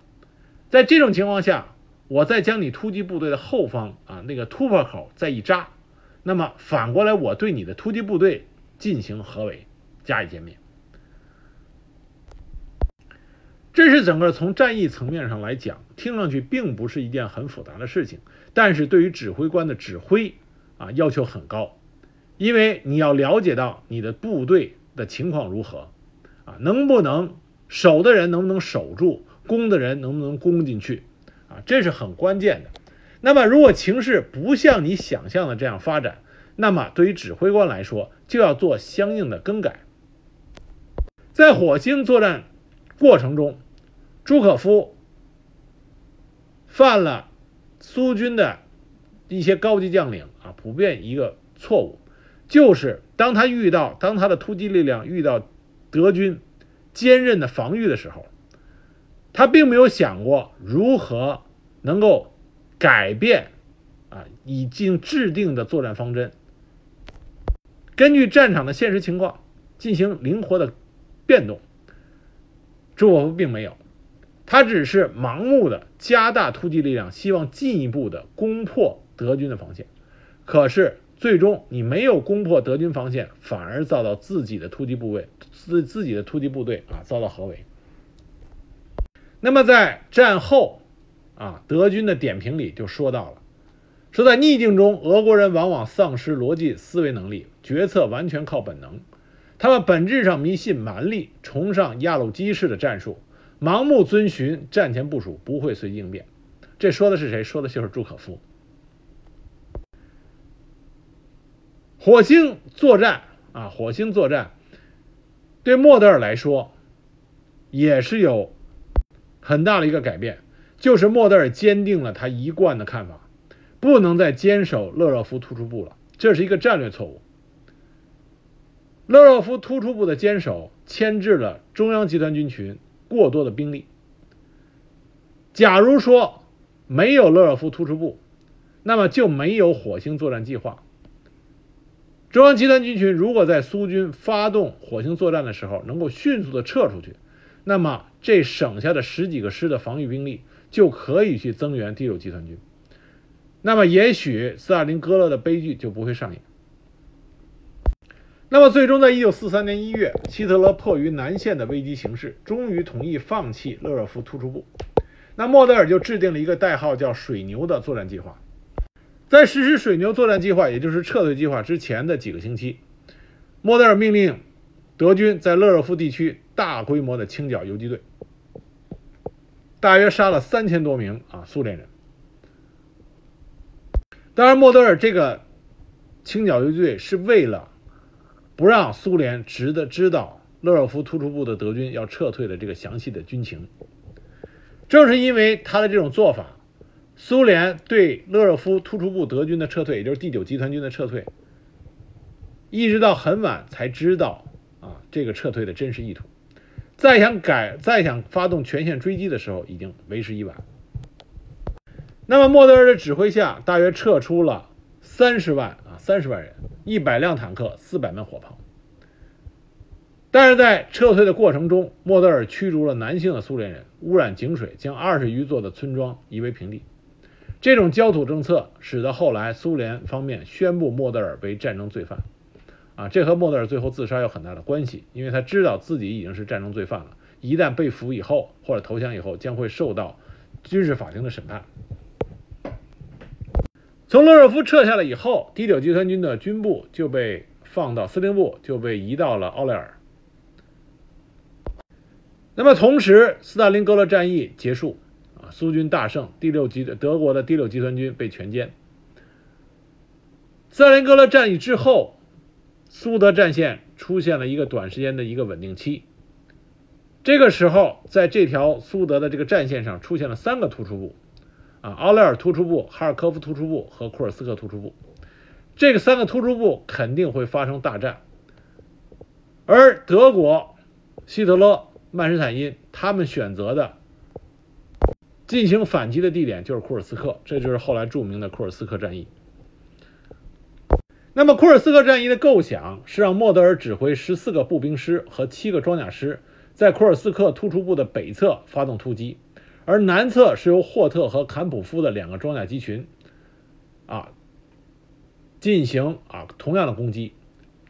在这种情况下，我再将你突击部队的后方啊那个突破口再一扎，那么反过来我对你的突击部队进行合围，加以歼灭。这是整个从战役层面上来讲，听上去并不是一件很复杂的事情，但是对于指挥官的指挥。啊，要求很高，因为你要了解到你的部队的情况如何，啊，能不能守的人能不能守住，攻的人能不能攻进去，啊，这是很关键的。那么，如果情势不像你想象的这样发展，那么对于指挥官来说，就要做相应的更改。在火星作战过程中，朱可夫犯了苏军的一些高级将领。啊，普遍一个错误，就是当他遇到当他的突击力量遇到德军坚韧的防御的时候，他并没有想过如何能够改变啊已经制定的作战方针，根据战场的现实情况进行灵活的变动。朱可夫并没有，他只是盲目的加大突击力量，希望进一步的攻破德军的防线。可是最终你没有攻破德军防线，反而遭到自己的突击部队自自己的突击部队啊遭到合围。那么在战后啊，德军的点评里就说到了，说在逆境中，俄国人往往丧失逻辑思维能力，决策完全靠本能，他们本质上迷信蛮力，崇尚亚鲁基式的战术，盲目遵循战前部署，不会随机应变。这说的是谁？说的就是朱可夫。火星作战啊，火星作战对莫德尔来说也是有很大的一个改变，就是莫德尔坚定了他一贯的看法，不能再坚守勒热夫突出部了，这是一个战略错误。勒热夫突出部的坚守牵制了中央集团军群过多的兵力。假如说没有勒热夫突出部，那么就没有火星作战计划。中央集团军群如果在苏军发动火星作战的时候能够迅速的撤出去，那么这省下的十几个师的防御兵力就可以去增援第六集团军，那么也许斯大林格勒的悲剧就不会上演。那么最终，在一九四三年一月，希特勒迫于南线的危机形势，终于同意放弃勒热夫突出部，那莫德尔就制定了一个代号叫“水牛”的作战计划。在实施水牛作战计划，也就是撤退计划之前的几个星期，莫德尔命令德军在勒热夫地区大规模的清剿游击队。大约杀了三千多名啊苏联人。当然，莫德尔这个清剿游击队是为了不让苏联知的知道勒尔夫突出部的德军要撤退的这个详细的军情。正是因为他的这种做法，苏联对勒尔夫突出部德军的撤退，也就是第九集团军的撤退，一直到很晚才知道啊这个撤退的真实意图。再想改，再想发动全线追击的时候，已经为时已晚。那么莫德尔的指挥下，大约撤出了三十万啊，三十万人，一百辆坦克，四百门火炮。但是在撤退的过程中，莫德尔驱逐了男性的苏联人，污染井水，将二十余座的村庄夷为平地。这种焦土政策使得后来苏联方面宣布莫德尔为战争罪犯。啊，这和莫德尔最后自杀有很大的关系，因为他知道自己已经是战争罪犯了，一旦被俘以后或者投降以后，将会受到军事法庭的审判。从勒热夫撤下来以后，第九集团军的军部就被放到司令部，就被移到了奥莱尔。那么同时，斯大林格勒战役结束，啊，苏军大胜，第六集德国的第六集团军被全歼。斯大林格勒战役之后，苏德战线出现了一个短时间的一个稳定期。这个时候，在这条苏德的这个战线上出现了三个突出部。啊，奥莱尔突出部、哈尔科夫突出部和库尔斯克突出部，这个三个突出部肯定会发生大战。而德国、希特勒、曼施坦因他们选择的进行反击的地点就是库尔斯克，这就是后来著名的库尔斯克战役。那么，库尔斯克战役的构想是让莫德尔指挥十四个步兵师和七个装甲师，在库尔斯克突出部的北侧发动突击。而南侧是由霍特和坎普夫的两个装甲机群，啊，进行啊同样的攻击，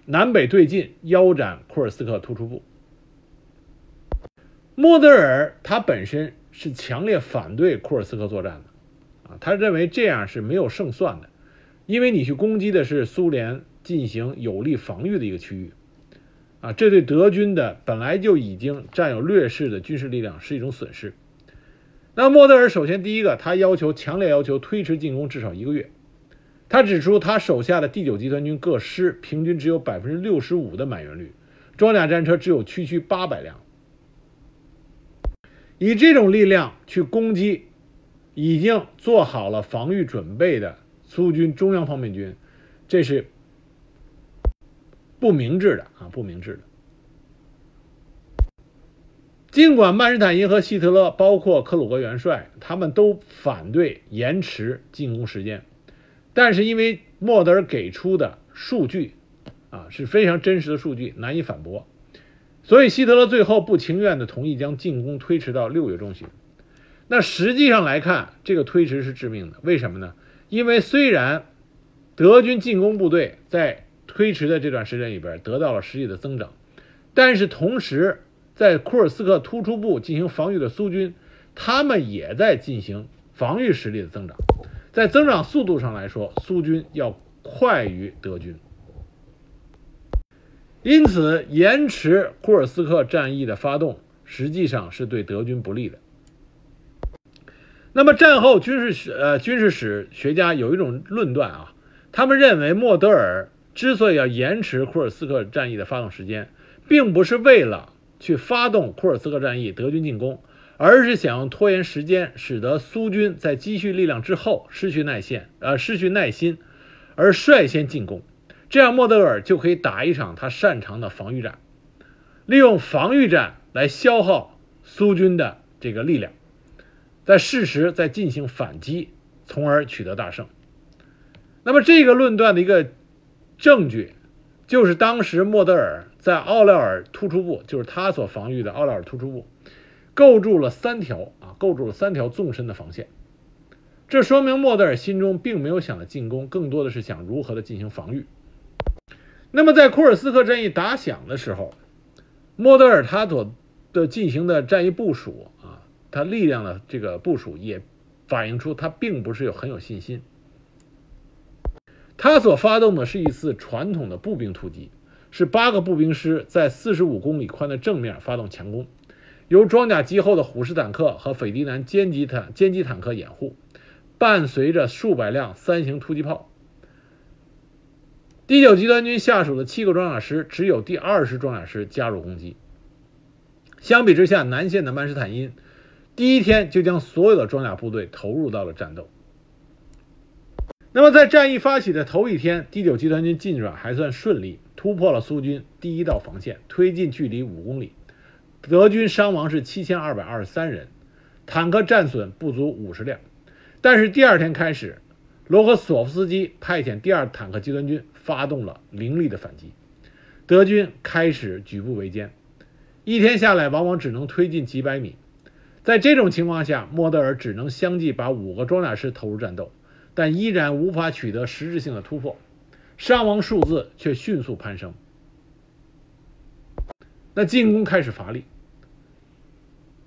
南北对进，腰斩库尔斯克突出部。莫德尔他本身是强烈反对库尔斯克作战的，啊，他认为这样是没有胜算的，因为你去攻击的是苏联进行有力防御的一个区域，啊，这对德军的本来就已经占有劣势的军事力量是一种损失。那莫德尔首先第一个，他要求强烈要求推迟进攻至少一个月。他指出，他手下的第九集团军各师平均只有百分之六十五的满员率，装甲战车只有区区八百辆。以这种力量去攻击已经做好了防御准备的苏军中央方面军，这是不明智的啊，不明智的。尽管曼施坦因和希特勒，包括克鲁格元帅，他们都反对延迟进攻时间，但是因为莫德尔给出的数据，啊是非常真实的数据，难以反驳，所以希特勒最后不情愿的同意将进攻推迟到六月中旬。那实际上来看，这个推迟是致命的。为什么呢？因为虽然德军进攻部队在推迟的这段时间里边得到了实际的增长，但是同时。在库尔斯克突出部进行防御的苏军，他们也在进行防御实力的增长，在增长速度上来说，苏军要快于德军，因此延迟库尔斯克战役的发动，实际上是对德军不利的。那么战后军事史呃军事史学家有一种论断啊，他们认为莫德尔之所以要延迟库尔斯克战役的发动时间，并不是为了。去发动库尔斯克战役，德军进攻，而是想用拖延时间，使得苏军在积蓄力量之后失去耐线，呃，失去耐心，而率先进攻，这样莫德尔就可以打一场他擅长的防御战，利用防御战来消耗苏军的这个力量，在适时再进行反击，从而取得大胜。那么这个论断的一个证据，就是当时莫德尔。在奥廖尔突出部，就是他所防御的奥廖尔突出部，构筑了三条啊，构筑了三条纵深的防线。这说明莫德尔心中并没有想着进攻，更多的是想如何的进行防御。那么在库尔斯克战役打响的时候，莫德尔他所的进行的战役部署，他力量的这个部署也反映出他并不是有很有信心。他所发动的是一次传统的步兵突击。是八个步兵师在四十五公里宽的正面发动强攻，由装甲机后的虎式坦克和斐迪南歼击坦歼击坦克掩护，伴随着数百辆三型突击炮。第九集团军下属的七个装甲师只有第二师装甲师加入攻击。相比之下，南线的曼施坦因第一天就将所有的装甲部队投入到了战斗。那么，在战役发起的头一天，第九集团军进展还算顺利，突破了苏军第一道防线，推进距离五公里。德军伤亡是七千二百二十三人，坦克战损不足五十辆。但是第二天开始，罗科索夫斯基派遣第二坦克集团军发动了凌厉的反击，德军开始举步维艰，一天下来往往只能推进几百米。在这种情况下，莫德尔只能相继把五个装甲师投入战斗，但依然无法取得实质性的突破，伤亡数字却迅速攀升。那进攻开始乏力。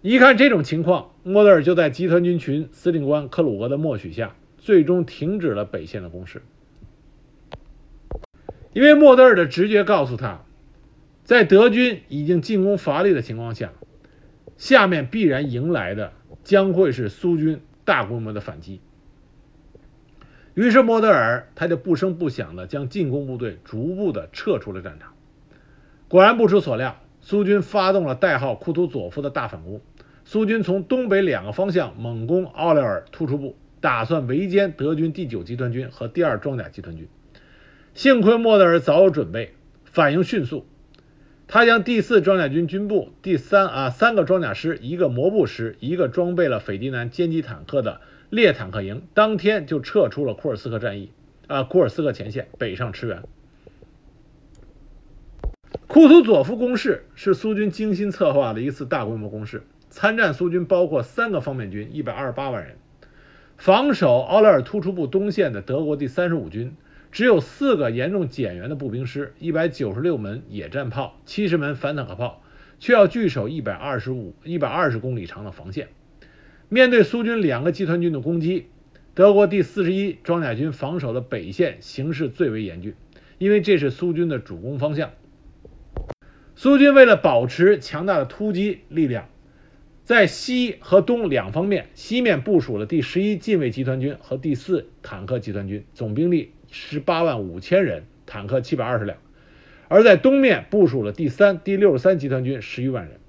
一看这种情况，莫德尔就在集团军群司令官克鲁格的默许下，最终停止了北线的攻势。因为莫德尔的直觉告诉他，在德军已经进攻乏力的情况下，下面必然迎来的将会是苏军大规模的反击。于是莫德尔他就不声不响地将进攻部队逐步地撤出了战场。果然不出所料，苏军发动了代号库图佐夫的大反攻。苏军从东北两个方向猛攻奥廖尔突出部，打算围歼德军第九集团军和第二装甲集团军。幸亏莫德尔早有准备，反应迅速。他将第四装甲军军部第三啊三个装甲师、一个摩步师、一个装备了斐迪南歼击坦克的列坦克营，当天就撤出了库尔斯克战役啊库尔斯克前线，北上驰援。库图佐夫攻势是苏军精心策划的一次大规模攻势。参战苏军包括三个方面军，一百二十八万人；防守奥勒尔突出部东线的德国第三十五军只有四个严重减员的步兵师，一百九十六门野战炮，七十门反坦克炮，却要据守一百二十五、一百二十公里长的防线。面对苏军两个集团军的攻击，德国第四十一装甲军防守的北线形势最为严峻，因为这是苏军的主攻方向。苏军为了保持强大的突击力量。在西和东两方面，西面部署了第十一近卫集团军和第四坦克集团军，总兵力十八万五千人，坦克七百二十辆；而在东面部署了第三、第六十三集团军十余万人。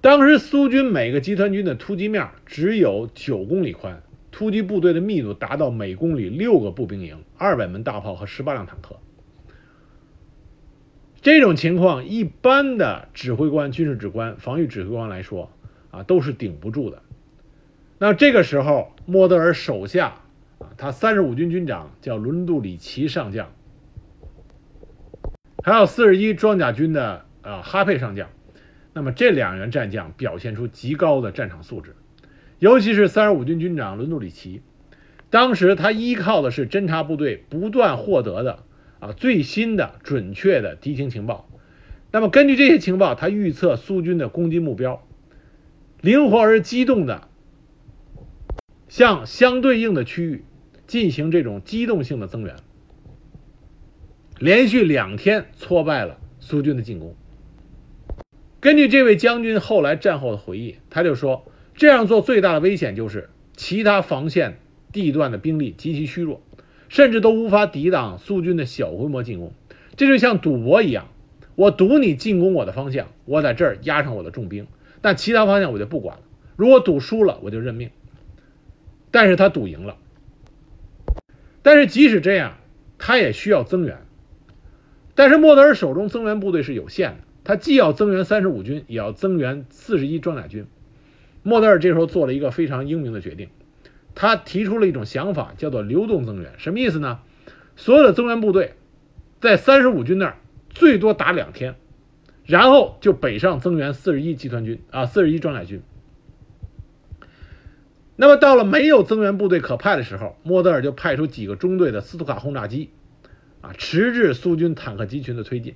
当时苏军每个集团军的突击面只有九公里宽，突击部队的密度达到每公里六个步兵营、二百门大炮和十八辆坦克。这种情况，一般的指挥官、军事指挥官、防御指挥官来说，啊，都是顶不住的。那这个时候，莫德尔手下他三十五军军长叫伦杜里奇上将，还有四十一装甲军的啊哈佩上将，那么这两员战将表现出极高的战场素质，尤其是三十五军军长伦杜里奇，当时他依靠的是侦察部队不断获得的。啊，最新的准确的敌情情报。那么根据这些情报，他预测苏军的攻击目标，灵活而机动的向相对应的区域进行这种机动性的增援，连续两天挫败了苏军的进攻。根据这位将军后来战后的回忆，他就说，这样做最大的危险就是其他防线地段的兵力极其虚弱。甚至都无法抵挡苏军的小规模进攻，这就像赌博一样，我赌你进攻我的方向，我在这儿压上我的重兵，但其他方向我就不管了。如果赌输了，我就认命。但是他赌赢了，但是即使这样，他也需要增援。但是莫德尔手中增援部队是有限的，他既要增援三十五军，也要增援四十一装甲军。莫德尔这时候做了一个非常英明的决定。他提出了一种想法，叫做流动增援，什么意思呢？所有的增援部队在三十五军那儿最多打两天，然后就北上增援四十一集团军啊，四十一装甲军。那么到了没有增援部队可派的时候，莫德尔就派出几个中队的斯图卡轰炸机，啊，迟滞苏军坦克集群的推进。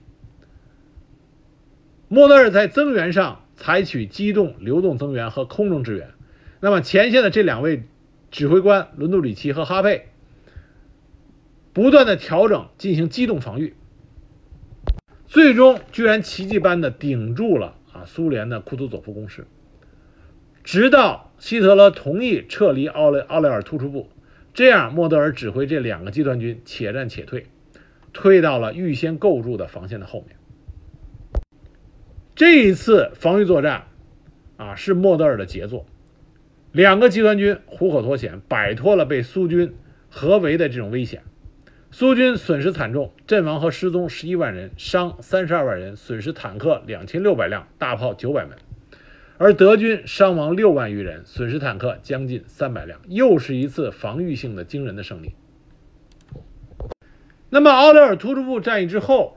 莫德尔在增援上采取机动、流动增援和空中支援。那么前线的这两位。指挥官伦杜里奇和哈佩不断的调整，进行机动防御，最终居然奇迹般的顶住了啊苏联的库图佐夫攻势，直到希特勒同意撤离奥雷奥雷尔突出部，这样莫德尔指挥这两个集团军且战且退，退到了预先构筑的防线的后面。这一次防御作战啊是莫德尔的杰作，两个集团军虎口脱险，摆脱了被苏军合围的这种危险。苏军损失惨重，阵亡和失踪十一万人，伤三十二万人，损失坦克两千六百辆，大炮九百门。而德军伤亡六万余人，损失坦克将近三百辆，又是一次防御性的惊人的胜利。那么奥德尔突出部战役之后，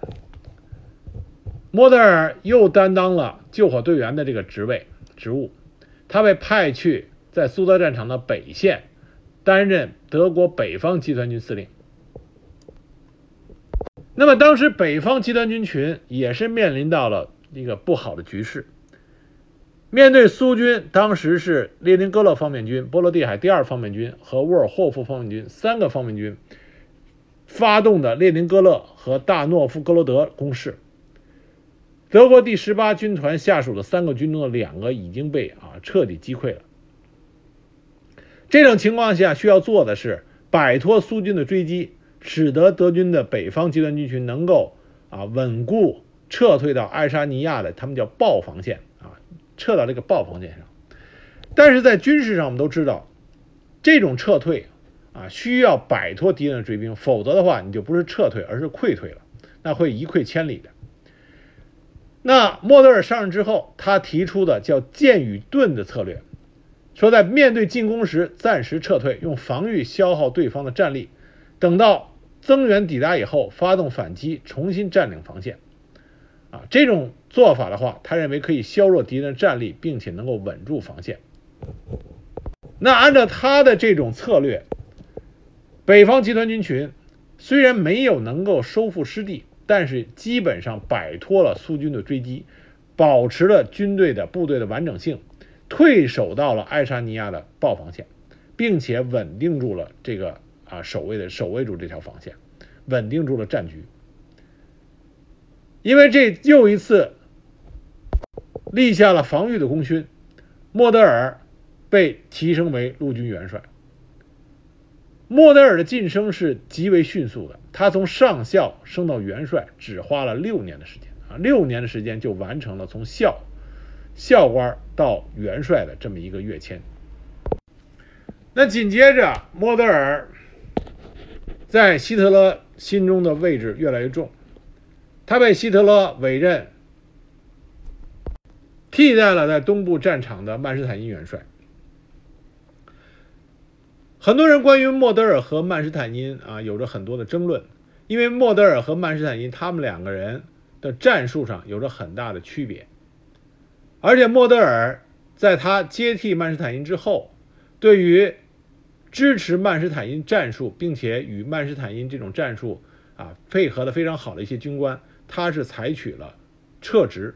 莫德尔又担当了救火队员的这个职位职务，他被派去在苏德战场的北线，担任德国北方集团军司令。那么当时北方集团军群也是面临到了一个不好的局势，面对苏军，当时是列宁格勒方面军、波罗的海第二方面军和沃尔霍夫方面军三个方面军发动的列宁格勒和大诺夫哥罗德攻势，德国第十八军团下属的三个军中的两个已经被啊彻底击溃了。这种情况下需要做的是摆脱苏军的追击。使得德军的北方集团军群能够啊稳固撤退到爱沙尼亚的他们叫豹防线，撤到这个豹防线上。但是在军事上，我们都知道，这种撤退啊需要摆脱敌人的追兵，否则的话你就不是撤退，而是溃退了，那会一溃千里的。那莫德尔上任之后，他提出的叫剑与盾的策略，说在面对进攻时暂时撤退，用防御消耗对方的战力，等到。增援抵达以后，发动反击，重新占领防线。啊，这种做法的话，他认为可以削弱敌人的战力，并且能够稳住防线。那按照他的这种策略，北方集团军群虽然没有能够收复失地，但是基本上摆脱了苏军的追击，保持了军队的部队的完整性，退守到了爱沙尼亚的豹防线，并且稳定住了这个。啊，守卫的守卫住这条防线，稳定住了战局。因为这又一次立下了防御的功勋，莫德尔被提升为陆军元帅。莫德尔的晋升是极为迅速的，他从上校升到元帅只花了六年的时间啊，六年的时间就完成了从校校官到元帅的这么一个跃迁。那紧接着，莫德尔。在希特勒心中的位置越来越重，他被希特勒委任，替代了在东部战场的曼施坦因元帅。很多人关于莫德尔和曼施坦因啊有着很多的争论，因为莫德尔和曼施坦因他们两个人的战术上有着很大的区别，而且莫德尔在他接替曼施坦因之后，对于支持曼施坦因战术，并且与曼施坦因这种战术啊配合的非常好的一些军官，他是采取了撤职，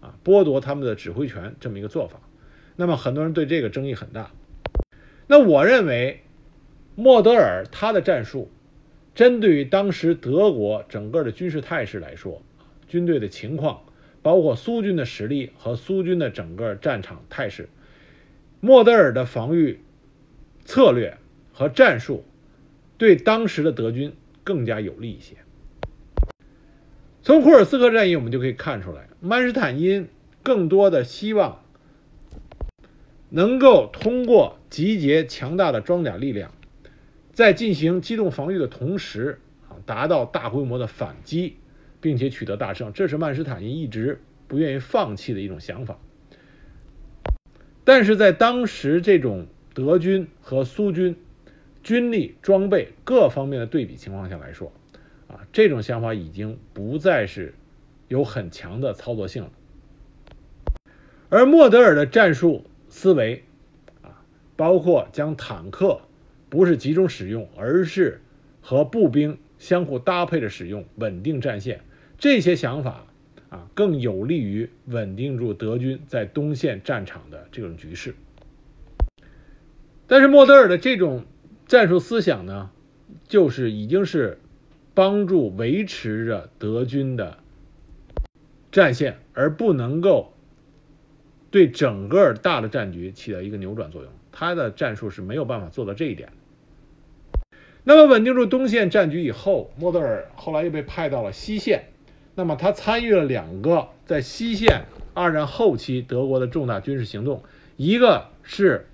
啊剥夺他们的指挥权这么一个做法。那么很多人对这个争议很大。那我认为，莫德尔他的战术，针对于当时德国整个的军事态势来说，军队的情况，包括苏军的实力和苏军的整个战场态势，莫德尔的防御。策略和战术对当时的德军更加有利一些。从库尔斯克战役我们就可以看出来，曼施坦因更多的希望能够通过集结强大的装甲力量，在进行机动防御的同时啊，达到大规模的反击，并且取得大胜。这是曼施坦因一直不愿意放弃的一种想法。但是在当时这种。德军和苏军军力、装备各方面的对比情况下来说，啊，这种想法已经不再是有很强的操作性了。而莫德尔的战术思维，啊，包括将坦克不是集中使用，而是和步兵相互搭配着使用，稳定战线，这些想法啊，更有利于稳定住德军在东线战场的这种局势。但是莫德尔的这种战术思想呢，就是已经是帮助维持着德军的战线，而不能够对整个大的战局起到一个扭转作用。他的战术是没有办法做到这一点。那么稳定住东线战局以后，莫德尔后来又被派到了西线。那么他参与了两个在西线二战后期德国的重大军事行动，一个是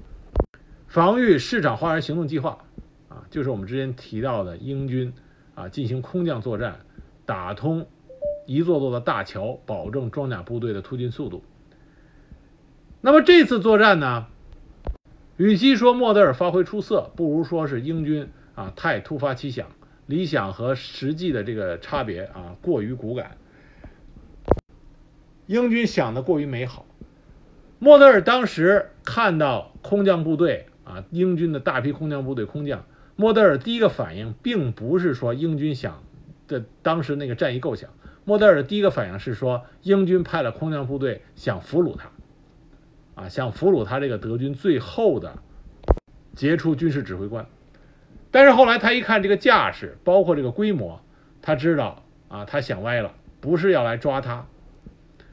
防御市场花园行动计划，啊，就是我们之前提到的英军啊进行空降作战，打通一座座的大桥，保证装甲部队的突进速度。那么这次作战呢，与其说莫德尔发挥出色，不如说是英军啊太突发奇想。理想和实际的这个差别啊，过于骨感。英军想的过于美好。莫德尔当时看到空降部队啊，英军的大批空降部队空降，莫德尔第一个反应并不是说英军想的当时那个战役构想，莫德尔的第一个反应是说英军派了空降部队想俘虏他，啊，想俘虏他这个德军最后的杰出军事指挥官。但是后来他一看这个架势，包括这个规模，他知道啊，他想歪了，不是要来抓他。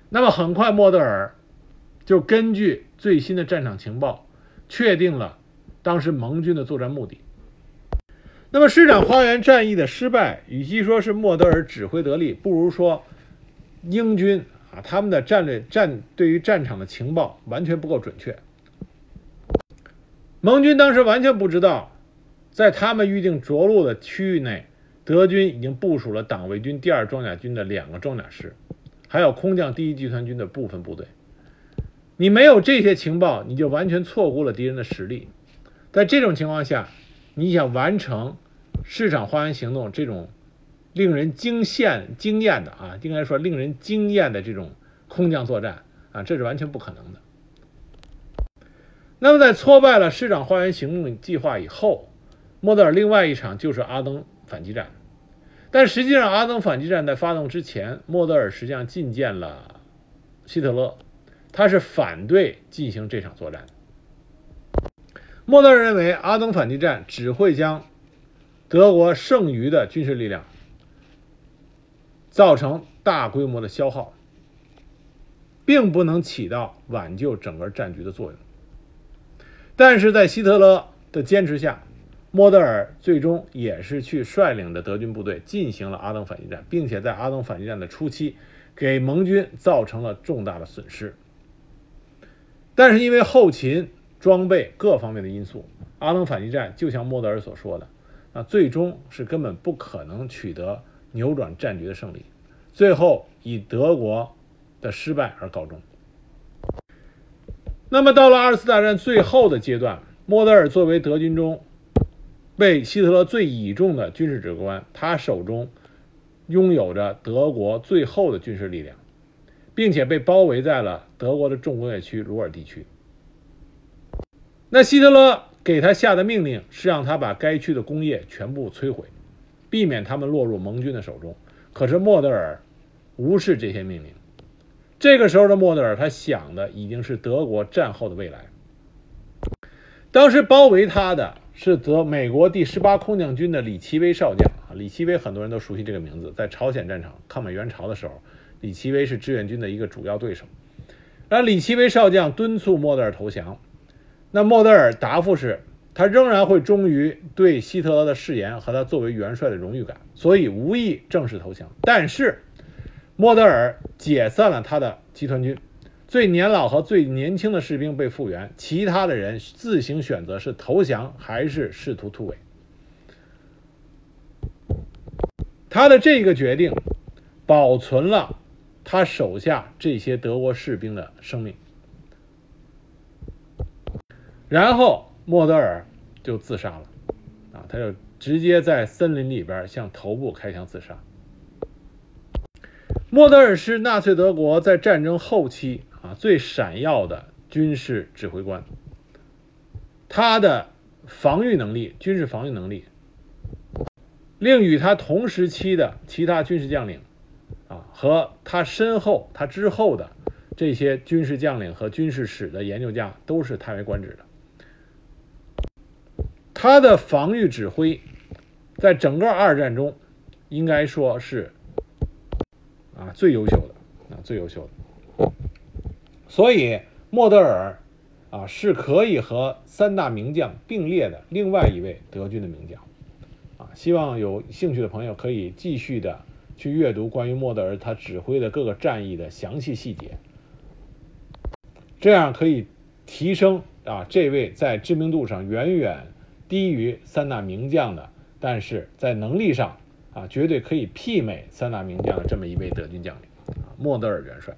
那么很快，莫德尔就根据最新的战场情报，确定了当时盟军的作战目的。那么市长花园战役的失败，与其说是莫德尔指挥得力，不如说英军啊他们的战略战对于战场的情报完全不够准确。盟军当时完全不知道。在他们预定着陆的区域内，德军已经部署了党卫军第二装甲军的两个装甲师，还有空降第一集团军的部分部队。你没有这些情报，你就完全错估了敌人的实力。在这种情况下，你想完成市场花园行动这种令人惊羡、惊艳的啊，应该说令人惊艳的这种空降作战啊，这是完全不可能的。那么，在挫败了市场花园行动计划以后，莫德尔另外一场就是阿登反击战，但实际上阿登反击战在发动之前，莫德尔实际上觐见了希特勒，他是反对进行这场作战的。莫德尔认为阿登反击战只会将德国剩余的军事力量造成大规模的消耗，并不能起到挽救整个战局的作用。但是在希特勒的坚持下，莫德尔最终也是去率领着德军部队进行了阿登反击战，并且在阿登反击战的初期给盟军造成了重大的损失。但是因为后勤、装备各方面的因素，阿登反击战就像莫德尔所说的，啊，最终是根本不可能取得扭转战局的胜利，最后以德国的失败而告终。那么到了二次大战最后的阶段，莫德尔作为德军中被希特勒最倚重的军事指挥官，他手中拥有着德国最后的军事力量，并且被包围在了德国的重工业区鲁尔地区。那希特勒给他下的命令是让他把该区的工业全部摧毁，避免他们落入盟军的手中。可是莫德尔无视这些命令。这个时候的莫德尔，他想的已经是德国战后的未来。当时包围他的。是德美国第十八空降军的李奇微少将，李奇微很多人都熟悉这个名字，在朝鲜战场抗美援朝的时候，李奇微是志愿军的一个主要对手。而李奇微少将敦促莫德尔投降，那莫德尔答复是，他仍然会忠于对希特勒的誓言和他作为元帅的荣誉感，所以无意正式投降。但是，莫德尔解散了他的集团军。最年老和最年轻的士兵被复员，其他的人自行选择是投降还是试图突围。他的这个决定保存了他手下这些德国士兵的生命，然后莫德尔就自杀了，啊，他就直接在森林里边向头部开枪自杀。莫德尔是纳粹德国在战争后期。啊，最闪耀的军事指挥官，他的防御能力、军事防御能力，令与他同时期的其他军事将领，啊，和他身后、他之后的这些军事将领和军事史的研究家都是叹为观止的。他的防御指挥，在整个二战中，应该说是啊最优秀的，啊最优秀的。所以，莫德尔啊是可以和三大名将并列的另外一位德军的名将啊。希望有兴趣的朋友可以继续的去阅读关于莫德尔他指挥的各个战役的详细细节，这样可以提升啊这位在知名度上远远低于三大名将的，但是在能力上啊绝对可以媲美三大名将的这么一位德军将领啊莫德尔元帅。